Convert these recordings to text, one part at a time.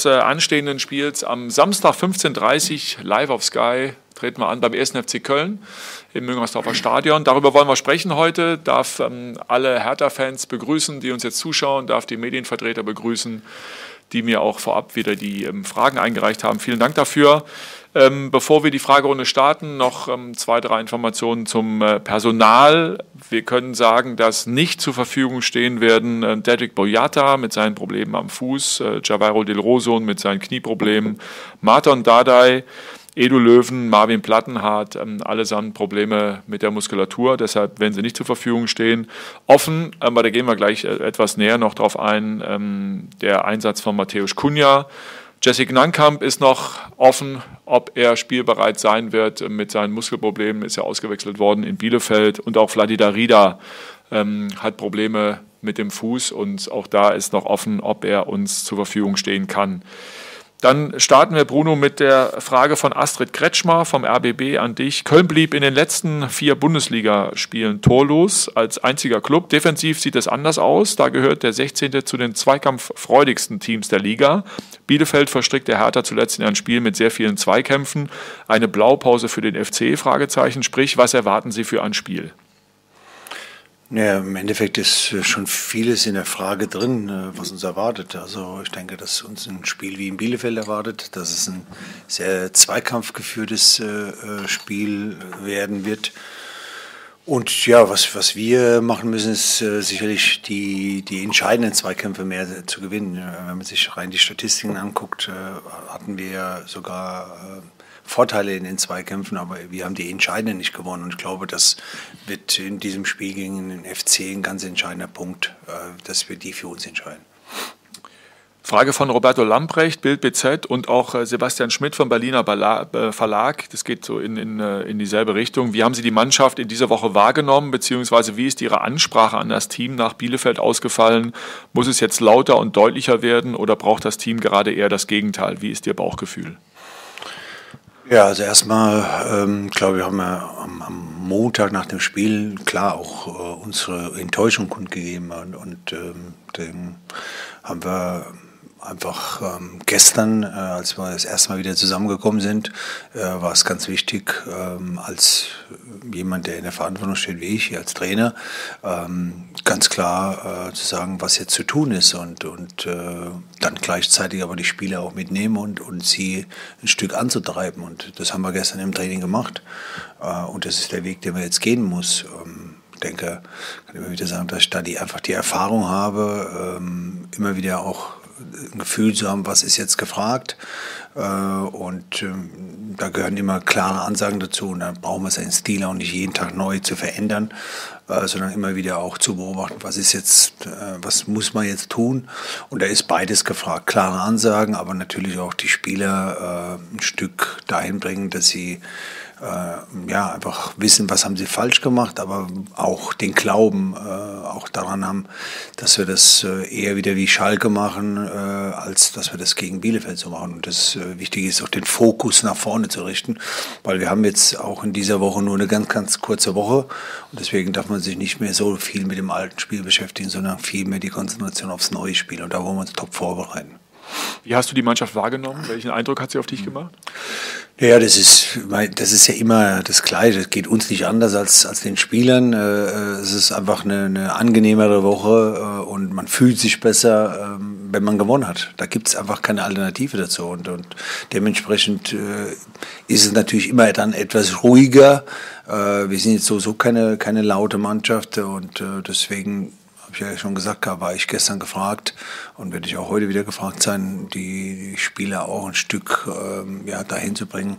des äh, anstehenden Spiels am Samstag 15.30 Uhr live auf Sky treten wir an beim 1. FC Köln im Müngersdorfer Stadion. Darüber wollen wir sprechen heute. Darf ähm, alle Hertha-Fans begrüßen, die uns jetzt zuschauen, darf die Medienvertreter begrüßen, die mir auch vorab wieder die ähm, Fragen eingereicht haben. Vielen Dank dafür. Ähm, bevor wir die Fragerunde starten, noch ähm, zwei, drei Informationen zum äh, Personal. Wir können sagen, dass nicht zur Verfügung stehen werden äh, Dedrick Boyata mit seinen Problemen am Fuß, äh, Javairo Del Roson mit seinen Knieproblemen, Marton Dardai, Edu Löwen, Marvin Plattenhardt, ähm, allesamt Probleme mit der Muskulatur, deshalb werden sie nicht zur Verfügung stehen. Offen, aber da gehen wir gleich äh, etwas näher noch drauf ein, ähm, der Einsatz von Matthäus Kunja. Jesse Gnankamp ist noch offen, ob er spielbereit sein wird. Mit seinen Muskelproblemen ist er ausgewechselt worden in Bielefeld. Und auch Vladida Rida ähm, hat Probleme mit dem Fuß und auch da ist noch offen, ob er uns zur Verfügung stehen kann. Dann starten wir, Bruno, mit der Frage von Astrid Kretschmer vom RBB an dich. Köln blieb in den letzten vier Bundesligaspielen torlos als einziger Club. Defensiv sieht es anders aus. Da gehört der 16. zu den zweikampffreudigsten Teams der Liga. Bielefeld verstrickt der Hertha zuletzt in ein Spiel mit sehr vielen Zweikämpfen. Eine Blaupause für den FC? Fragezeichen. Sprich, was erwarten Sie für ein Spiel? Ja, im Endeffekt ist schon vieles in der Frage drin, äh, was uns erwartet. Also ich denke, dass uns ein Spiel wie in Bielefeld erwartet, dass es ein sehr zweikampfgeführtes äh, äh, Spiel werden wird. Und ja, was, was wir machen müssen, ist sicherlich die, die entscheidenden Zweikämpfe mehr zu gewinnen. Wenn man sich rein die Statistiken anguckt, hatten wir sogar Vorteile in den Zweikämpfen, aber wir haben die entscheidenden nicht gewonnen. Und ich glaube, das wird in diesem Spiel gegen den FC ein ganz entscheidender Punkt, äh, dass wir die für uns entscheiden. Frage von Roberto Lamprecht, Bild BZ und auch äh, Sebastian Schmidt vom Berliner äh, Verlag. Das geht so in, in, in dieselbe Richtung. Wie haben Sie die Mannschaft in dieser Woche wahrgenommen, beziehungsweise wie ist Ihre Ansprache an das Team nach Bielefeld ausgefallen? Muss es jetzt lauter und deutlicher werden oder braucht das Team gerade eher das Gegenteil? Wie ist Ihr Bauchgefühl? Ja, also erstmal, ähm, glaube ich, haben wir am, am, Montag nach dem Spiel klar auch äh, unsere Enttäuschung kundgegeben und, und ähm, den haben wir einfach ähm, gestern, äh, als wir das erste Mal wieder zusammengekommen sind, äh, war es ganz wichtig, ähm, als jemand, der in der Verantwortung steht wie ich, als Trainer, ähm, ganz klar äh, zu sagen, was jetzt zu tun ist und, und äh, dann gleichzeitig aber die Spieler auch mitnehmen und, und sie ein Stück anzutreiben. Und das haben wir gestern im Training gemacht. Äh, und das ist der Weg, den man jetzt gehen muss. Ähm, ich denke, kann immer wieder sagen, dass ich da die, einfach die Erfahrung habe, ähm, immer wieder auch ein Gefühl zu haben, was ist jetzt gefragt. Äh, und ähm, da gehören immer klare Ansagen dazu. Und dann brauchen wir seinen Stil auch nicht jeden Tag neu zu verändern, äh, sondern immer wieder auch zu beobachten, was ist jetzt, äh, was muss man jetzt tun. Und da ist beides gefragt. Klare Ansagen, aber natürlich auch die Spieler ein Stück dahin bringen, dass sie äh, ja, einfach wissen, was haben sie falsch gemacht, aber auch den Glauben äh, auch daran haben, dass wir das äh, eher wieder wie Schalke machen, äh, als dass wir das gegen Bielefeld so machen. Und das äh, Wichtige ist auch den Fokus nach vorne zu richten, weil wir haben jetzt auch in dieser Woche nur eine ganz, ganz kurze Woche und deswegen darf man sich nicht mehr so viel mit dem alten Spiel beschäftigen, sondern viel mehr die Konzentration aufs neue Spiel und da wollen wir uns top vorbereiten. Wie hast du die Mannschaft wahrgenommen? Welchen Eindruck hat sie auf dich gemacht? Ja, das ist, das ist ja immer das Gleiche. Das geht uns nicht anders als, als den Spielern. Äh, es ist einfach eine, eine angenehmere Woche äh, und man fühlt sich besser, ähm, wenn man gewonnen hat. Da gibt es einfach keine Alternative dazu. Und, und dementsprechend äh, ist es natürlich immer dann etwas ruhiger. Wir sind jetzt sowieso keine, keine laute Mannschaft und deswegen habe ich ja schon gesagt, war ich gestern gefragt und werde ich auch heute wieder gefragt sein, die Spieler auch ein Stück ähm, ja, dahin zu bringen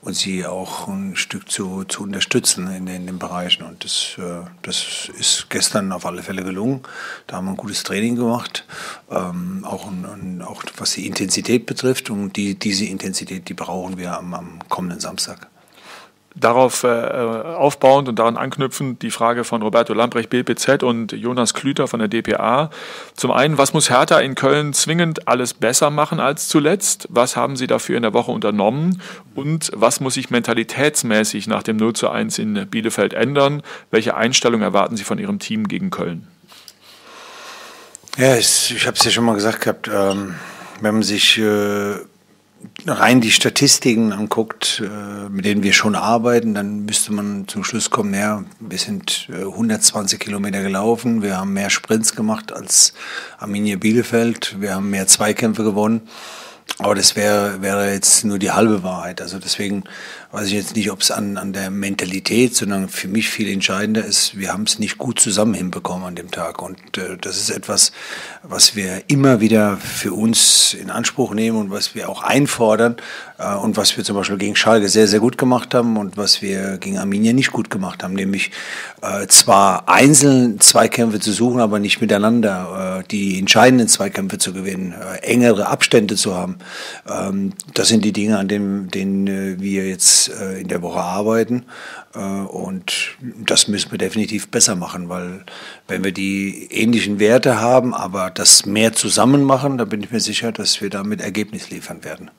und sie auch ein Stück zu, zu unterstützen in, in den Bereichen. Und das, äh, das ist gestern auf alle Fälle gelungen. Da haben wir ein gutes Training gemacht, ähm, auch, ein, auch was die Intensität betrifft. Und die, diese Intensität, die brauchen wir am, am kommenden Samstag. Darauf äh, aufbauend und daran anknüpfend die Frage von Roberto Lambrecht, BPZ und Jonas Klüter von der DPA. Zum einen, was muss Hertha in Köln zwingend alles besser machen als zuletzt? Was haben Sie dafür in der Woche unternommen? Und was muss sich mentalitätsmäßig nach dem 0 zu 1 in Bielefeld ändern? Welche Einstellung erwarten Sie von Ihrem Team gegen Köln? Ja, ich, ich habe es ja schon mal gesagt gehabt. Ähm wenn man sich äh, rein die Statistiken anguckt, äh, mit denen wir schon arbeiten, dann müsste man zum Schluss kommen, ja, wir sind 120 äh, Kilometer gelaufen, wir haben mehr Sprints gemacht als Arminia Bielefeld, wir haben mehr Zweikämpfe gewonnen. Aber das wäre, wäre jetzt nur die halbe Wahrheit. Also deswegen weiß ich jetzt nicht, ob es an, an der Mentalität, sondern für mich viel entscheidender ist, wir haben es nicht gut zusammen hinbekommen an dem Tag. Und äh, das ist etwas, was wir immer wieder für uns in Anspruch nehmen und was wir auch einfordern äh, und was wir zum Beispiel gegen Schalke sehr, sehr gut gemacht haben und was wir gegen Arminia nicht gut gemacht haben, nämlich äh, zwar einzeln Zweikämpfe zu suchen, aber nicht miteinander, äh, die entscheidenden Zweikämpfe zu gewinnen, äh, engere Abstände zu haben. Ähm, das sind die Dinge, an denen, denen äh, wir jetzt äh, in der Woche arbeiten. Äh, und das müssen wir definitiv besser machen, weil wenn wir die ähnlichen Werte haben, aber das mehr zusammen machen, dann bin ich mir sicher, dass wir damit Ergebnis liefern werden.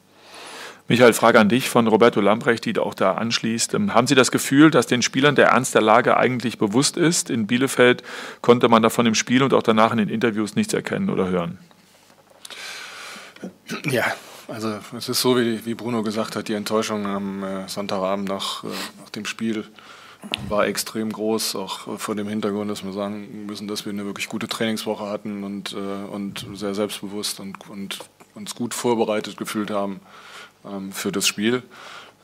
Michael, Frage an dich von Roberto Lamprecht, die auch da anschließt. Ähm, haben Sie das Gefühl, dass den Spielern der Ernst der Lage eigentlich bewusst ist? In Bielefeld konnte man davon im Spiel und auch danach in den Interviews nichts erkennen oder hören. Ja, also es ist so, wie, wie Bruno gesagt hat, die Enttäuschung am äh, Sonntagabend nach, äh, nach dem Spiel war extrem groß, auch vor dem Hintergrund, dass wir sagen müssen, dass wir eine wirklich gute Trainingswoche hatten und, äh, und sehr selbstbewusst und, und uns gut vorbereitet gefühlt haben ähm, für das Spiel.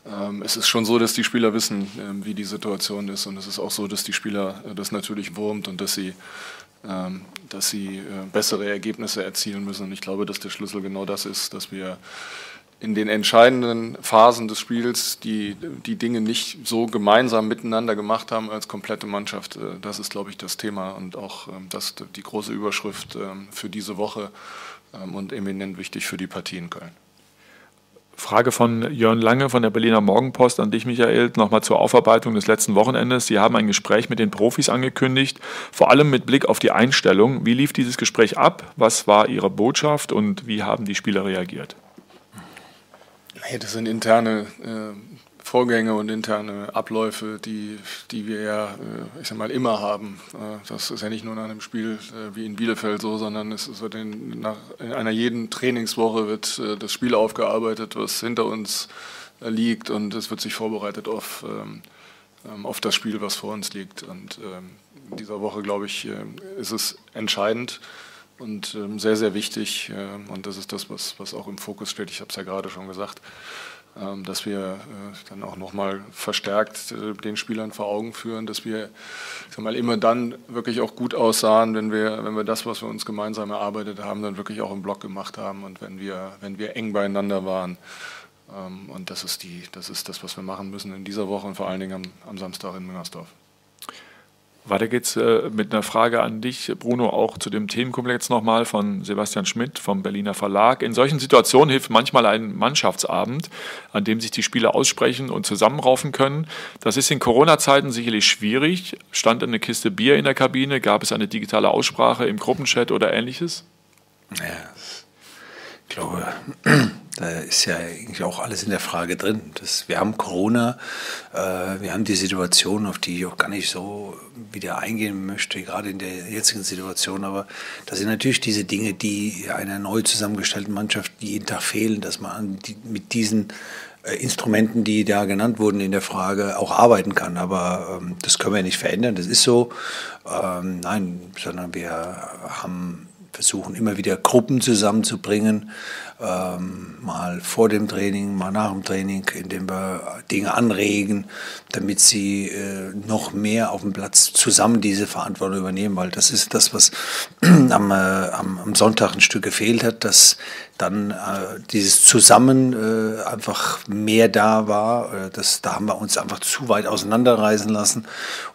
Ähm, es ist schon so, dass die Spieler wissen, ähm, wie die Situation ist und es ist auch so, dass die Spieler äh, das natürlich wurmt und dass sie dass sie äh, bessere Ergebnisse erzielen müssen. Und ich glaube, dass der Schlüssel genau das ist, dass wir in den entscheidenden Phasen des Spiels die, die Dinge nicht so gemeinsam miteinander gemacht haben als komplette Mannschaft. Äh, das ist, glaube ich, das Thema und auch ähm, das, die große Überschrift ähm, für diese Woche und eminent wichtig für die Partie in Köln. Frage von Jörn Lange von der Berliner Morgenpost an dich, Michael, nochmal zur Aufarbeitung des letzten Wochenendes. Sie haben ein Gespräch mit den Profis angekündigt, vor allem mit Blick auf die Einstellung. Wie lief dieses Gespräch ab? Was war Ihre Botschaft und wie haben die Spieler reagiert? Das sind interne äh, Vorgänge und interne Abläufe, die, die wir ja, äh, ich sag mal, immer haben. Äh, das ist ja nicht nur nach einem Spiel äh, wie in Bielefeld so, sondern es wird in, nach, in einer jeden Trainingswoche wird das Spiel aufgearbeitet, was hinter uns liegt und es wird sich vorbereitet auf, ähm, ähm, auf das Spiel, was vor uns liegt. Und ähm, in dieser Woche, glaube ich, ist es entscheidend und sehr, sehr wichtig und das ist das, was, was auch im Fokus steht. Ich habe es ja gerade schon gesagt dass wir äh, dann auch nochmal verstärkt äh, den Spielern vor Augen führen, dass wir sag mal, immer dann wirklich auch gut aussahen, wenn wir, wenn wir das, was wir uns gemeinsam erarbeitet haben, dann wirklich auch im Block gemacht haben und wenn wir, wenn wir eng beieinander waren. Ähm, und das ist, die, das ist das, was wir machen müssen in dieser Woche und vor allen Dingen am, am Samstag in Müngersdorf. Weiter geht's äh, mit einer Frage an dich, Bruno, auch zu dem Themenkomplex nochmal von Sebastian Schmidt vom Berliner Verlag. In solchen Situationen hilft manchmal ein Mannschaftsabend, an dem sich die Spieler aussprechen und zusammenraufen können. Das ist in Corona-Zeiten sicherlich schwierig. Stand eine Kiste Bier in der Kabine? Gab es eine digitale Aussprache im Gruppenchat oder ähnliches? Ja, ich glaube, da ist ja eigentlich auch alles in der Frage drin. Das, wir haben Corona, äh, wir haben die Situation, auf die ich auch gar nicht so wieder eingehen möchte, gerade in der jetzigen Situation. Aber das sind natürlich diese Dinge, die einer neu zusammengestellten Mannschaft jeden Tag fehlen, dass man die, mit diesen äh, Instrumenten, die da genannt wurden in der Frage, auch arbeiten kann. Aber ähm, das können wir nicht verändern, das ist so. Ähm, nein, sondern wir haben versuchen immer wieder Gruppen zusammenzubringen, ähm, mal vor dem Training, mal nach dem Training, indem wir Dinge anregen, damit sie äh, noch mehr auf dem Platz zusammen diese Verantwortung übernehmen, weil das ist das, was am, äh, am, Sonntag ein Stück gefehlt hat, dass dann äh, dieses Zusammen äh, einfach mehr da war. Äh, das, da haben wir uns einfach zu weit auseinanderreißen lassen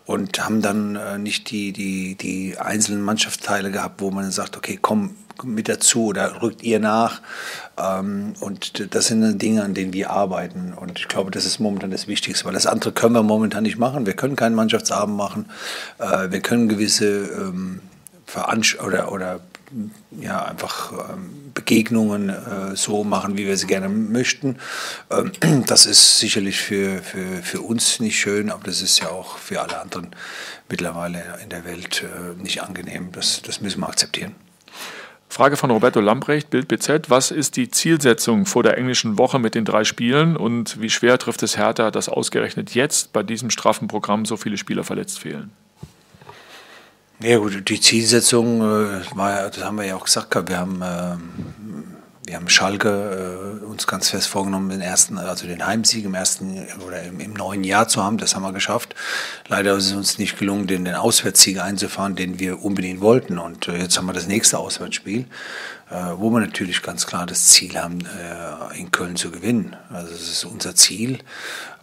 und haben dann äh, nicht die, die, die einzelnen Mannschaftsteile gehabt, wo man sagt, okay, komm, mit dazu oder rückt ihr nach. Ähm, und das sind Dinge, an denen wir arbeiten. Und ich glaube, das ist momentan das Wichtigste, weil das andere können wir momentan nicht machen. Wir können keinen Mannschaftsabend machen. Äh, wir können gewisse ähm, Veranst oder, oder ja, einfach ähm, Begegnungen äh, so machen, wie wir sie gerne möchten. Ähm, das ist sicherlich für, für, für uns nicht schön, aber das ist ja auch für alle anderen mittlerweile in der Welt äh, nicht angenehm. Das, das müssen wir akzeptieren. Frage von Roberto Lamprecht, Bild BZ. Was ist die Zielsetzung vor der englischen Woche mit den drei Spielen und wie schwer trifft es Hertha, dass ausgerechnet jetzt bei diesem straffen Programm so viele Spieler verletzt fehlen? Ja gut, die Zielsetzung äh, das haben wir ja auch gesagt, wir haben äh, wir haben Schalke äh, uns ganz fest vorgenommen, den ersten, also den Heimsieg im ersten oder im, im, neuen Jahr zu haben. Das haben wir geschafft. Leider ist es uns nicht gelungen, den, den Auswärtssieg einzufahren, den wir unbedingt wollten. Und äh, jetzt haben wir das nächste Auswärtsspiel. Äh, wo wir natürlich ganz klar das Ziel haben, äh, in Köln zu gewinnen. Also das ist unser Ziel.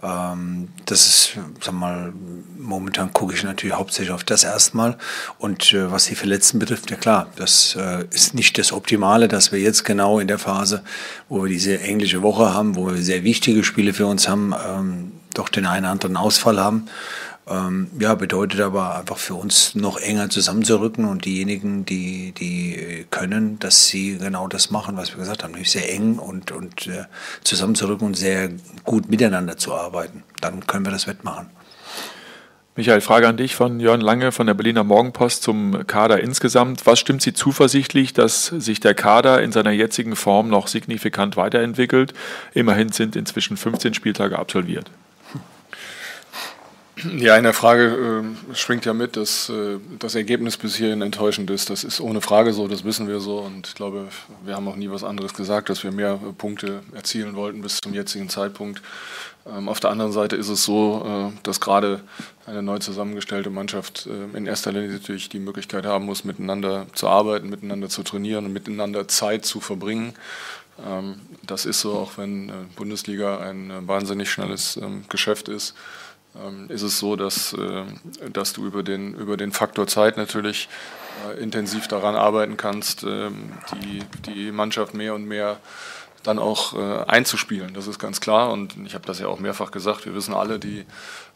Ähm, das ist, sag mal, momentan gucke ich natürlich hauptsächlich auf das erstmal. Und äh, was die Verletzten betrifft, ja klar, das ist nicht das Optimale, dass wir jetzt genau in der Phase, wo wir diese englische Woche haben, wo wir sehr wichtige Spiele für uns haben, ähm, doch den einen oder anderen Ausfall haben. Ähm, ja, bedeutet aber einfach für uns noch enger zusammenzurücken und diejenigen, die, die können, dass sie genau das machen, was wir gesagt haben, nämlich sehr eng und, und äh, zusammenzurücken und sehr gut miteinander zu arbeiten. Dann können wir das wettmachen. Michael, Frage an dich von Jörn Lange von der Berliner Morgenpost zum Kader insgesamt. Was stimmt Sie zuversichtlich, dass sich der Kader in seiner jetzigen Form noch signifikant weiterentwickelt? Immerhin sind inzwischen 15 Spieltage absolviert. Ja, in der Frage äh, schwingt ja mit, dass äh, das Ergebnis bis hierhin enttäuschend ist. Das ist ohne Frage so, das wissen wir so. Und ich glaube, wir haben auch nie was anderes gesagt, dass wir mehr äh, Punkte erzielen wollten bis zum jetzigen Zeitpunkt. Ähm, auf der anderen Seite ist es so, äh, dass gerade eine neu zusammengestellte Mannschaft äh, in erster Linie natürlich die Möglichkeit haben muss, miteinander zu arbeiten, miteinander zu trainieren und miteinander Zeit zu verbringen. Ähm, das ist so, auch wenn äh, Bundesliga ein wahnsinnig schnelles ähm, Geschäft ist ist es so, dass, äh, dass du über den, über den Faktor Zeit natürlich äh, intensiv daran arbeiten kannst, ähm, die, die Mannschaft mehr und mehr dann auch äh, einzuspielen. Das ist ganz klar und ich habe das ja auch mehrfach gesagt. Wir wissen alle, die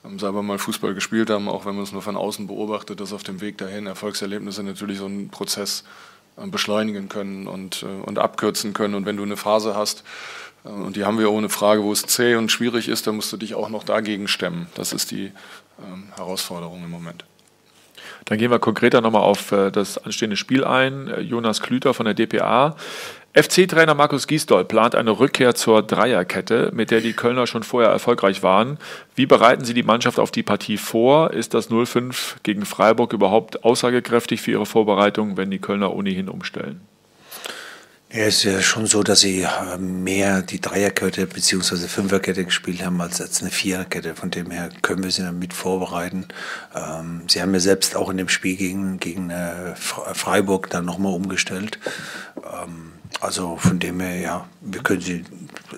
ähm, selber mal Fußball gespielt haben, auch wenn man es nur von außen beobachtet, dass auf dem Weg dahin Erfolgserlebnisse natürlich so einen Prozess beschleunigen können und, und abkürzen können. Und wenn du eine Phase hast, und die haben wir ohne Frage, wo es zäh und schwierig ist, da musst du dich auch noch dagegen stemmen. Das ist die ähm, Herausforderung im Moment. Dann gehen wir konkreter nochmal auf äh, das anstehende Spiel ein. Äh, Jonas Klüter von der DPA. FC-Trainer Markus Giesdoll plant eine Rückkehr zur Dreierkette, mit der die Kölner schon vorher erfolgreich waren. Wie bereiten Sie die Mannschaft auf die Partie vor? Ist das 0-5 gegen Freiburg überhaupt aussagekräftig für Ihre Vorbereitung, wenn die Kölner ohnehin umstellen? Ja, es ist ja schon so, dass sie äh, mehr die Dreierkette bzw. Fünferkette gespielt haben als, als eine Viererkette. Von dem her können wir sie dann mit vorbereiten. Ähm, sie haben ja selbst auch in dem Spiel gegen, gegen äh, Freiburg dann nochmal umgestellt. Ähm, also von dem her, ja, wir können sie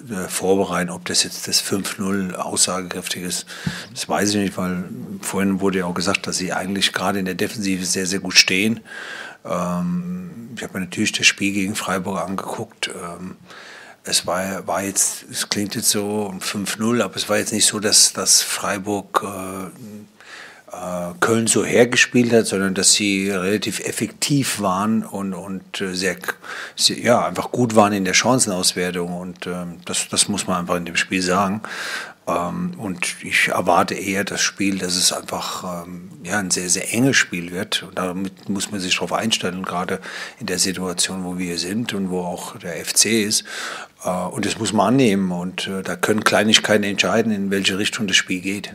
äh, vorbereiten. Ob das jetzt das 5-0 aussagekräftig ist, das weiß ich nicht, weil vorhin wurde ja auch gesagt, dass sie eigentlich gerade in der Defensive sehr, sehr gut stehen. Ähm, ich habe mir natürlich das Spiel gegen Freiburg angeguckt. Ähm, es war, war jetzt, es klingt jetzt so 5-0, aber es war jetzt nicht so, dass, dass Freiburg äh, äh, Köln so hergespielt hat, sondern dass sie relativ effektiv waren und, und äh, sehr, sehr, ja, einfach gut waren in der Chancenauswertung. Und ähm, das, das muss man einfach in dem Spiel sagen. Ähm, und ich erwarte eher das Spiel, dass es einfach ähm, ja, ein sehr, sehr enges Spiel wird. Und damit muss man sich darauf einstellen, gerade in der Situation, wo wir sind und wo auch der FC ist. Äh, und das muss man annehmen. Und äh, da können Kleinigkeiten entscheiden, in welche Richtung das Spiel geht.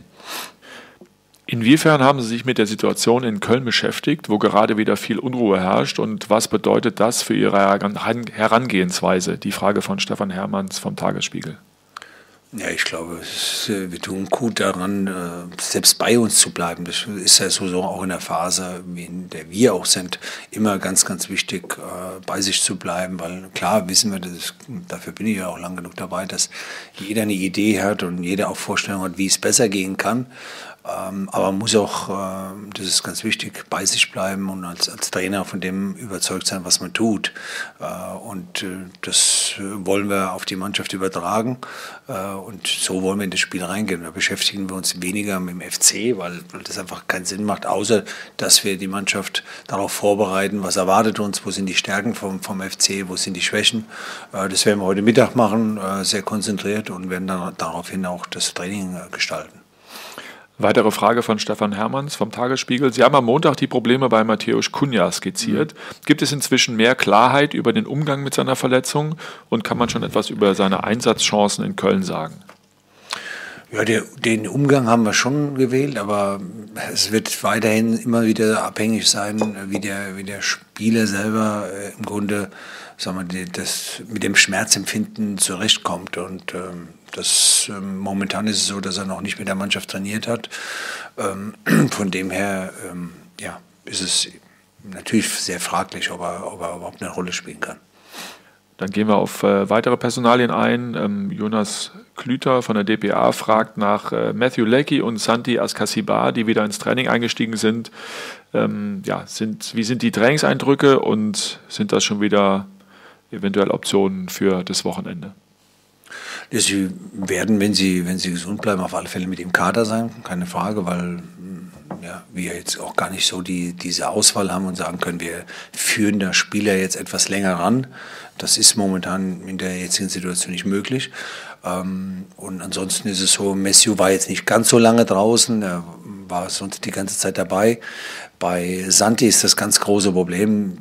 Inwiefern haben Sie sich mit der Situation in Köln beschäftigt, wo gerade wieder viel Unruhe herrscht? Und was bedeutet das für Ihre Herangehensweise? Die Frage von Stefan Hermanns vom Tagesspiegel. Ja, ich glaube, äh, wir tun gut daran, äh, selbst bei uns zu bleiben. Das ist ja so auch in der Phase, in der wir auch sind, immer ganz, ganz wichtig, äh, bei sich zu bleiben, weil klar wissen wir, das, dafür bin ich ja auch lang genug dabei, dass jeder eine Idee hat und jeder auch Vorstellungen hat, wie es besser gehen kann. Ähm, aber man muss auch, äh, das ist ganz wichtig, bei sich bleiben und als, als Trainer von dem überzeugt sein, was man tut. Äh, und äh, das wollen wir auf die Mannschaft übertragen. und so wollen wir in das Spiel reingehen. Da beschäftigen wir uns weniger mit dem FC, weil, weil das einfach keinen Sinn macht, außer dass wir die Mannschaft darauf vorbereiten, was erwartet uns, wo sind die Stärken vom, vom FC, wo sind die Schwächen. das werden wir heute Mittag machen, sehr konzentriert und werden dann daraufhin auch das Training gestalten. Weitere Frage von Stefan Hermanns vom Tagesspiegel. Sie haben am Montag die Probleme bei Matthäus Kunja skizziert. Mhm. Gibt es inzwischen mehr Klarheit über den Umgang mit seiner Verletzung und kann man schon etwas über seine Einsatzchancen in Köln sagen? Ja, der, den Umgang haben wir schon gewählt, aber es wird weiterhin immer wieder abhängig sein, wie der, wie der Spieler selber äh, im Grunde sagen wir, das, mit dem Schmerzempfinden zurechtkommt. Und ähm, das, ähm, momentan ist es so, dass er noch nicht mit der Mannschaft trainiert hat. Ähm, von dem her ja, ist es natürlich sehr fraglich, ob er, ob er überhaupt eine Rolle spielen kann. Dann gehen wir auf äh, weitere Personalien ein. Ähm, Jonas Klüter von der DPA fragt nach äh, Matthew Leckie und Santi Askasibar, die wieder ins Training eingestiegen sind. Ähm, ja, sind. Wie sind die Trainingseindrücke und sind das schon wieder eventuell Optionen für das Wochenende? Sie werden, wenn sie, wenn sie gesund bleiben, auf alle Fälle mit im Kader sein, keine Frage, weil ja, wir jetzt auch gar nicht so die, diese Auswahl haben und sagen können, wir führen der Spieler jetzt etwas länger ran. Das ist momentan in der jetzigen Situation nicht möglich. Ähm, und ansonsten ist es so, Messio war jetzt nicht ganz so lange draußen, er war sonst die ganze Zeit dabei. Bei Santi ist das ganz große Problem,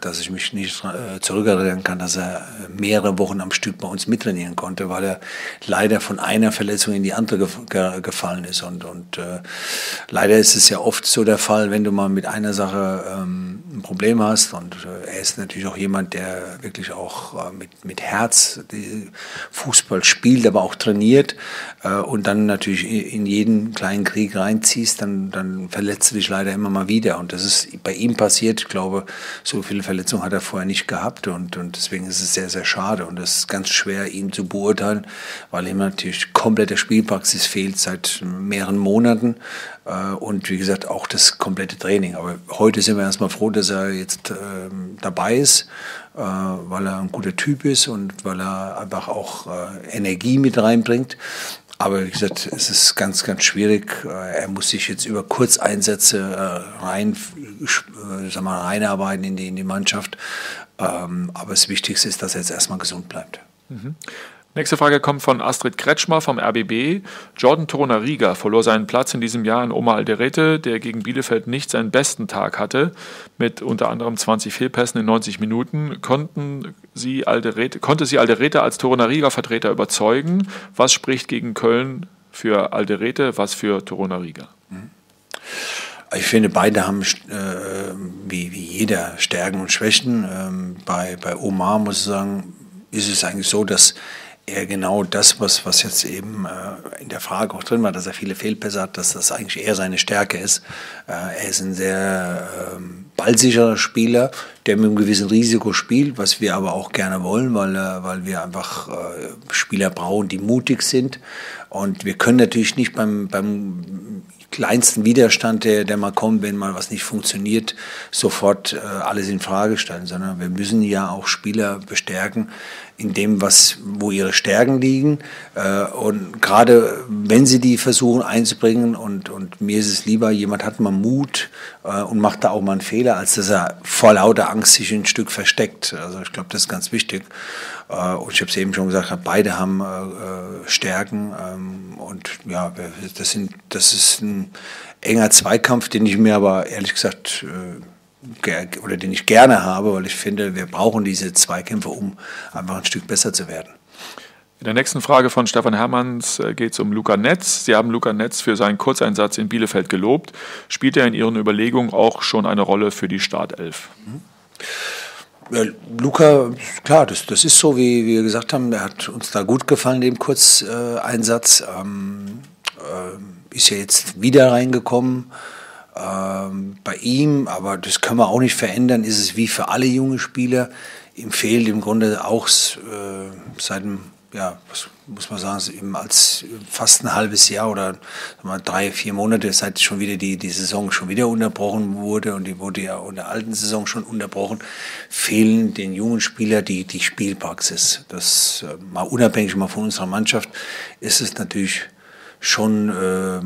dass ich mich nicht äh, zurückerinnern kann, dass er mehrere Wochen am Stück bei uns mittrainieren konnte, weil er leider von einer Verletzung in die andere gefallen ist. Und, und äh, leider ist es ja oft so der Fall, wenn du mal mit einer Sache ähm, ein Problem hast. Und äh, er ist natürlich auch jemand, der wirklich auch äh, mit, mit Herz Fußball spielt, aber auch trainiert. Äh, und dann natürlich in jeden kleinen Krieg reinziehst, dann, dann verletzt du dich leider immer mal wieder wieder. Und das ist bei ihm passiert. Ich glaube, so viele Verletzungen hat er vorher nicht gehabt. Und, und deswegen ist es sehr, sehr schade. Und es ist ganz schwer, ihn zu beurteilen, weil ihm natürlich komplett Spielpraxis fehlt seit mehreren Monaten. Äh, und wie gesagt, auch das komplette Training. Aber heute sind wir erstmal froh, dass er jetzt ähm, dabei ist, äh, weil er ein guter Typ ist und weil er einfach auch äh, Energie mit reinbringt. Aber wie gesagt, es ist ganz, ganz schwierig. Äh, er muss sich jetzt über Kurzeinsätze äh, rein, äh, sag mal, reinarbeiten in die, in die Mannschaft. Ähm, aber das Wichtigste ist, dass er jetzt erstmal gesund bleibt. Mhm. Nächste Frage kommt von Astrid Kretschmer vom RBB. Jordan Torunariga verlor seinen Platz in diesem Jahr an Oma Alderete, der gegen Bielefeld nicht seinen besten Tag hatte. Mit unter anderem 20 Fehlpässen in 90 Minuten konnten sie Alderete, konnte sie Alderete als Torunariga-Vertreter überzeugen. Was spricht gegen Köln für Alderete, was für Torunariga? Mhm. Ich finde, beide haben, äh, wie, wie jeder, Stärken und Schwächen. Ähm, bei, bei Omar muss ich sagen, ist es eigentlich so, dass eher genau das, was, was jetzt eben äh, in der Frage auch drin war, dass er viele Fehlpässe hat, dass das eigentlich eher seine Stärke ist. Äh, er ist ein sehr äh, ballsicherer Spieler, der mit einem gewissen Risiko spielt, was wir aber auch gerne wollen, weil, äh, weil wir einfach äh, Spieler brauchen, die mutig sind. Und wir können natürlich nicht beim, beim kleinsten Widerstand, der, der mal kommt, wenn mal was nicht funktioniert, sofort äh, alles in Frage stellen, sondern wir müssen ja auch Spieler bestärken in dem, was, wo ihre Stärken liegen. Äh, und gerade wenn sie die versuchen einzubringen, und, und mir ist es lieber, jemand hat mal Mut äh, und macht da auch mal einen Fehler, als dass er vor lauter Angst sich ein Stück versteckt. Also ich glaube, das ist ganz wichtig. Äh, und ich habe es eben schon gesagt, beide haben äh, äh, Stärken. Ähm, und ja, das, sind, das ist ein enger Zweikampf, den ich mir aber ehrlich gesagt oder den ich gerne habe, weil ich finde, wir brauchen diese Zweikämpfe, um einfach ein Stück besser zu werden. In der nächsten Frage von Stefan Hermanns geht es um Luca Netz. Sie haben Luca Netz für seinen Kurzeinsatz in Bielefeld gelobt. Spielt er in Ihren Überlegungen auch schon eine Rolle für die Startelf? Mhm. Ja, Luca, klar, das, das ist so, wie wir gesagt haben, der hat uns da gut gefallen, dem Kurzeinsatz. Ähm, äh, ist ja jetzt wieder reingekommen ähm, bei ihm, aber das können wir auch nicht verändern, ist es wie für alle junge Spieler. Ihm fehlt im Grunde auch äh, seit dem ja, was muss man sagen, eben als fast ein halbes Jahr oder mal, drei, vier Monate, seit schon wieder die, die Saison schon wieder unterbrochen wurde und die wurde ja in der alten Saison schon unterbrochen, fehlen den jungen Spielern die, die Spielpraxis. Das äh, mal unabhängig mal von unserer Mannschaft ist es natürlich schon äh,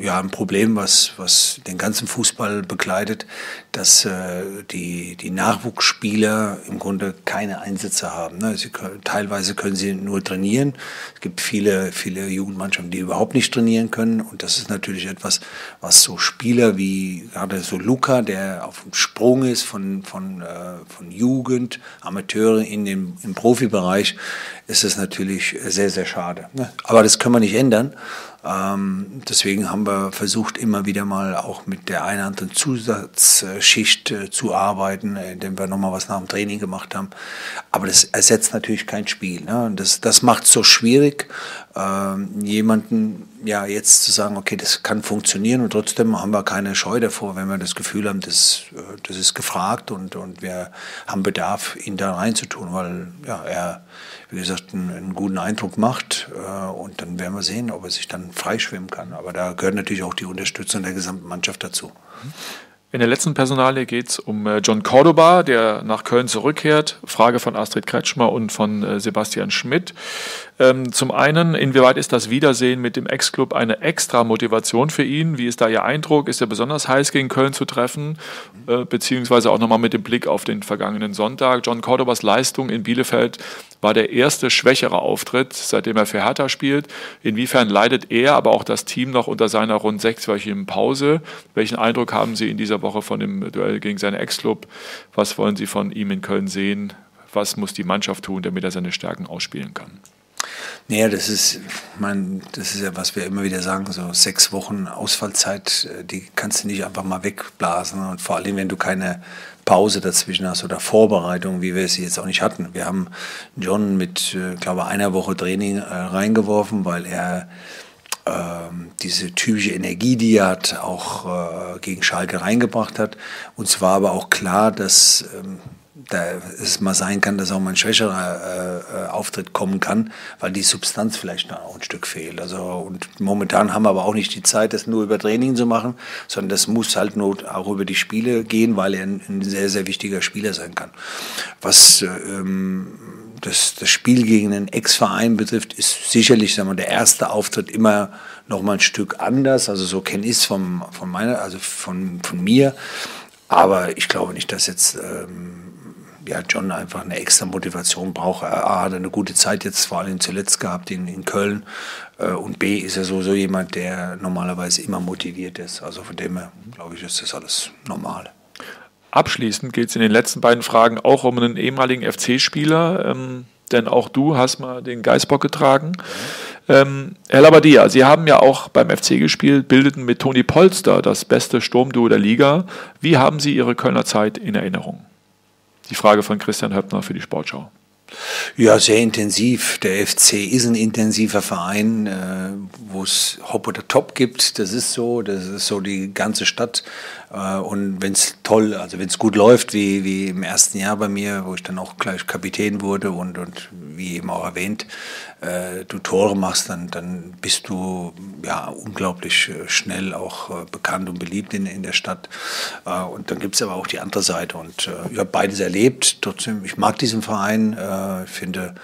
ja ein Problem, was, was den ganzen Fußball begleitet, dass äh, die, die Nachwuchsspieler im Grunde keine Einsätze haben. Ne? Sie können, teilweise können sie nur trainieren. Es gibt viele, viele Jugendmannschaften, die überhaupt nicht trainieren können. Und das ist natürlich etwas, was so Spieler wie gerade so Luca, der auf dem Sprung ist von, von, äh, von Jugend, Amateure in den im Profibereich, ist es natürlich sehr, sehr schade. Ne? Aber das können wir nicht ändern. Ähm, deswegen haben wir versucht, immer wieder mal auch mit der einen oder anderen Zusatzschicht äh, zu arbeiten, indem wir nochmal was nach dem Training gemacht haben. Aber das ersetzt natürlich kein Spiel. Ne? Das, das macht es so schwierig, ähm, jemanden ja jetzt zu sagen, okay, das kann funktionieren und trotzdem haben wir keine Scheu davor, wenn wir das Gefühl haben, das, äh, das ist gefragt und, und wir haben Bedarf, ihn da reinzutun, weil ja, er, wie gesagt, einen, einen guten Eindruck macht äh, und dann werden wir sehen, ob er sich dann freischwimmen kann. Aber da gehört natürlich auch die Unterstützung der gesamten Mannschaft dazu. In der letzten Personalie geht es um äh, John Cordoba, der nach Köln zurückkehrt. Frage von Astrid Kretschmer und von äh, Sebastian Schmidt. Ähm, zum einen, inwieweit ist das Wiedersehen mit dem Ex-Club eine extra Motivation für ihn? Wie ist da Ihr Eindruck? Ist er besonders heiß gegen Köln zu treffen? Äh, beziehungsweise auch nochmal mit dem Blick auf den vergangenen Sonntag. John Cordobas Leistung in Bielefeld war der erste schwächere Auftritt, seitdem er für Hertha spielt. Inwiefern leidet er, aber auch das Team noch unter seiner rund sechswöchigen Pause? Welchen Eindruck haben Sie in dieser Woche von dem Duell gegen seinen Ex-Club. Was wollen Sie von ihm in Köln sehen? Was muss die Mannschaft tun, damit er seine Stärken ausspielen kann? Naja, das ist, mein, das ist ja, was wir immer wieder sagen, so sechs Wochen Ausfallzeit, äh, die kannst du nicht einfach mal wegblasen. Und vor allem, wenn du keine Pause dazwischen hast oder Vorbereitung, wie wir es jetzt auch nicht hatten. Wir haben John mit, äh, glaube einer Woche Training äh, reingeworfen, weil er ähm, diese typische Energie, die er hat, auch äh, gegen Schalke reingebracht hat. Uns war aber auch klar, dass ähm, da es mal sein kann, dass auch mal ein schwächerer äh, Auftritt kommen kann, weil die Substanz vielleicht noch ein Stück fehlt. Also und momentan haben wir aber auch nicht die Zeit, das nur über Training zu machen, sondern das muss halt nur auch über die Spiele gehen, weil er ein, ein sehr sehr wichtiger Spieler sein kann. Was ähm, das, das Spiel gegen einen Ex-Verein betrifft, ist sicherlich sagen wir, der erste Auftritt immer noch mal ein Stück anders. Also so kenne ich es von, von also von, von mir. Aber ich glaube nicht, dass jetzt ähm, ja, John einfach eine extra Motivation braucht. Er hat eine gute Zeit jetzt vor allem zuletzt gehabt in, in Köln. Äh, und B ist er sowieso jemand, der normalerweise immer motiviert ist. Also von dem her, glaube ich, ist das alles normal. Abschließend geht es in den letzten beiden Fragen auch um einen ehemaligen FC-Spieler, ähm, denn auch du hast mal den Geißbock getragen. Ähm, Herr Labadia, Sie haben ja auch beim FC gespielt, bildeten mit Toni Polster das beste Sturmduo der Liga. Wie haben Sie Ihre Kölner Zeit in Erinnerung? Die Frage von Christian Höppner für die Sportschau. Ja, sehr intensiv. Der FC ist ein intensiver Verein, äh, wo es Hop oder Top gibt. Das ist so. Das ist so die ganze Stadt. Äh, und wenn es toll, also wenn es gut läuft, wie, wie im ersten Jahr bei mir, wo ich dann auch gleich Kapitän wurde und, und wie eben auch erwähnt, äh, du Tore machst, dann, dann bist du ja unglaublich äh, schnell auch äh, bekannt und beliebt in, in der Stadt. Äh, und dann gibt es aber auch die andere Seite. Und äh, ich habe beides erlebt. Trotzdem, ich mag diesen Verein. ich finde,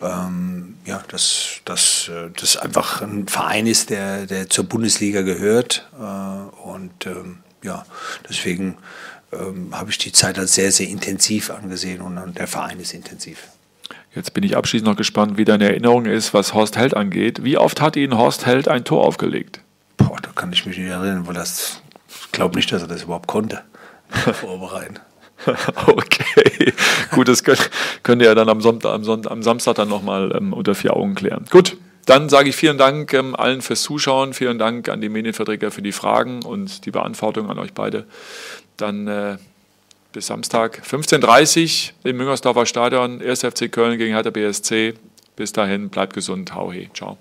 ähm, ja, dass, dass das einfach ein Verein ist, der, der zur Bundesliga gehört. und ähm, ja, deswegen ähm, habe ich die Zeit als sehr, sehr intensiv angesehen und, der Verein ist intensiv. Jetzt bin ich abschließend noch gespannt, wie deine Erinnerung ist, was Horst Held angeht. Wie oft hat Ihnen Horst Held ein Tor aufgelegt? Boah, da kann ich mich nicht erinnern, weil das, ich glaube nicht, dass er das überhaupt konnte, vorbereiten. okay, gut, das könnt, könnt ihr ja dann am, Sonntag, am, Sonntag, am Samstag dann nochmal ähm, unter vier Augen klären. Gut, dann sage ich vielen Dank ähm, allen fürs Zuschauen, vielen Dank an die Medienvertreter für die Fragen und die Beantwortung an euch beide. Dann äh, bis Samstag 15.30 Uhr im Müngersdorfer Stadion, 1. FC Köln gegen Hertha BSC. Bis dahin, bleibt gesund, hau he, ciao.